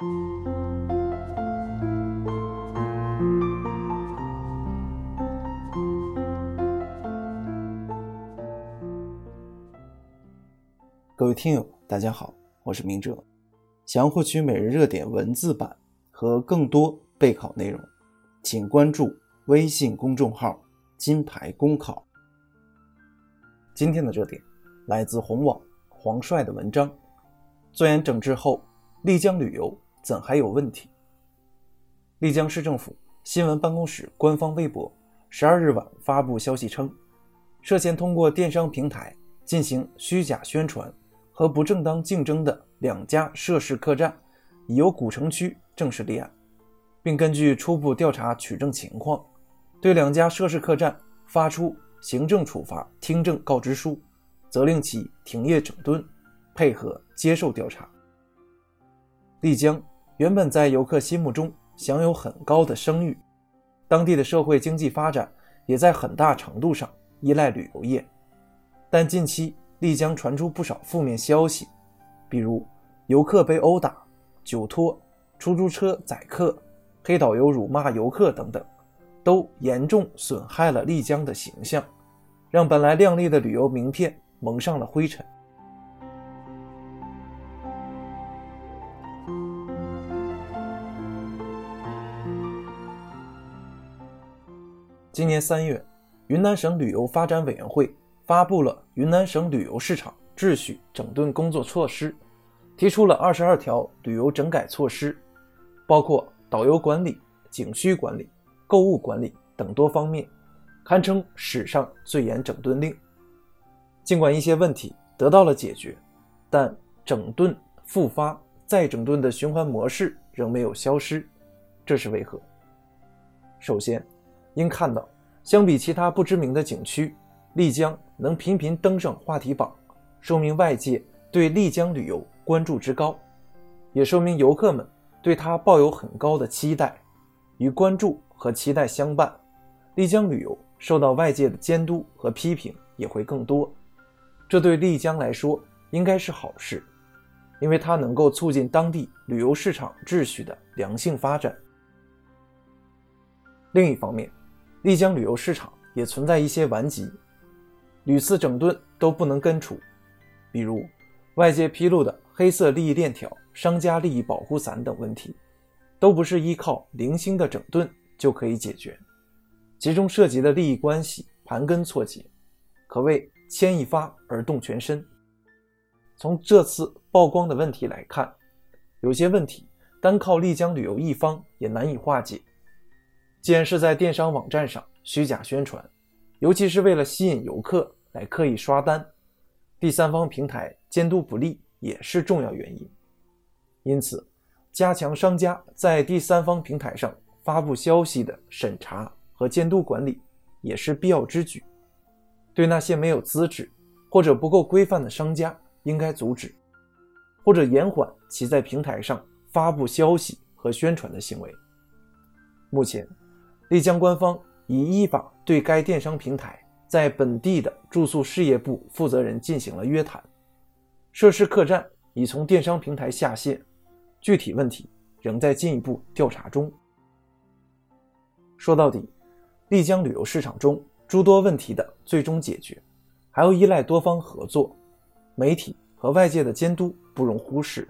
各位听友，大家好，我是明哲。想要获取每日热点文字版和更多备考内容，请关注微信公众号“金牌公考”。今天的热点来自红网黄帅的文章：钻研整治后，丽江旅游怎还有问题？丽江市政府新闻办公室官方微博十二日晚发布消息称，涉嫌通过电商平台进行虚假宣传。和不正当竞争的两家涉事客栈，已由古城区正式立案，并根据初步调查取证情况，对两家涉事客栈发出行政处罚听证告知书，责令其停业整顿，配合接受调查。丽江原本在游客心目中享有很高的声誉，当地的社会经济发展也在很大程度上依赖旅游业，但近期。丽江传出不少负面消息，比如游客被殴打、酒托、出租车宰客、黑导游辱骂游客等等，都严重损害了丽江的形象，让本来亮丽的旅游名片蒙上了灰尘。今年三月，云南省旅游发展委员会。发布了云南省旅游市场秩序整顿工作措施，提出了二十二条旅游整改措施，包括导游管理、景区管理、购物管理等多方面，堪称史上最严整顿令。尽管一些问题得到了解决，但整顿、复发、再整顿的循环模式仍没有消失，这是为何？首先，应看到，相比其他不知名的景区。丽江能频频登上话题榜，说明外界对丽江旅游关注之高，也说明游客们对它抱有很高的期待。与关注和期待相伴，丽江旅游受到外界的监督和批评也会更多。这对丽江来说应该是好事，因为它能够促进当地旅游市场秩序的良性发展。另一方面，丽江旅游市场也存在一些顽疾。屡次整顿都不能根除，比如外界披露的黑色利益链条、商家利益保护伞等问题，都不是依靠零星的整顿就可以解决，其中涉及的利益关系盘根错节，可谓牵一发而动全身。从这次曝光的问题来看，有些问题单靠丽江旅游一方也难以化解。既然是在电商网站上虚假宣传。尤其是为了吸引游客来刻意刷单，第三方平台监督不力也是重要原因。因此，加强商家在第三方平台上发布消息的审查和监督管理也是必要之举。对那些没有资质或者不够规范的商家，应该阻止或者延缓其在平台上发布消息和宣传的行为。目前，丽江官方。已依法对该电商平台在本地的住宿事业部负责人进行了约谈，涉事客栈已从电商平台下线，具体问题仍在进一步调查中。说到底，丽江旅游市场中诸多问题的最终解决，还要依赖多方合作，媒体和外界的监督不容忽视，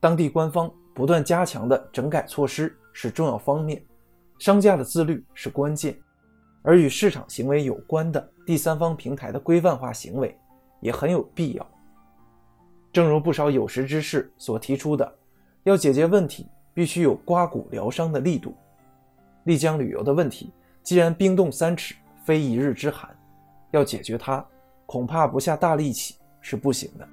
当地官方不断加强的整改措施是重要方面，商家的自律是关键。而与市场行为有关的第三方平台的规范化行为也很有必要。正如不少有识之士所提出的，要解决问题必须有刮骨疗伤的力度。丽江旅游的问题既然冰冻三尺非一日之寒，要解决它，恐怕不下大力气是不行的。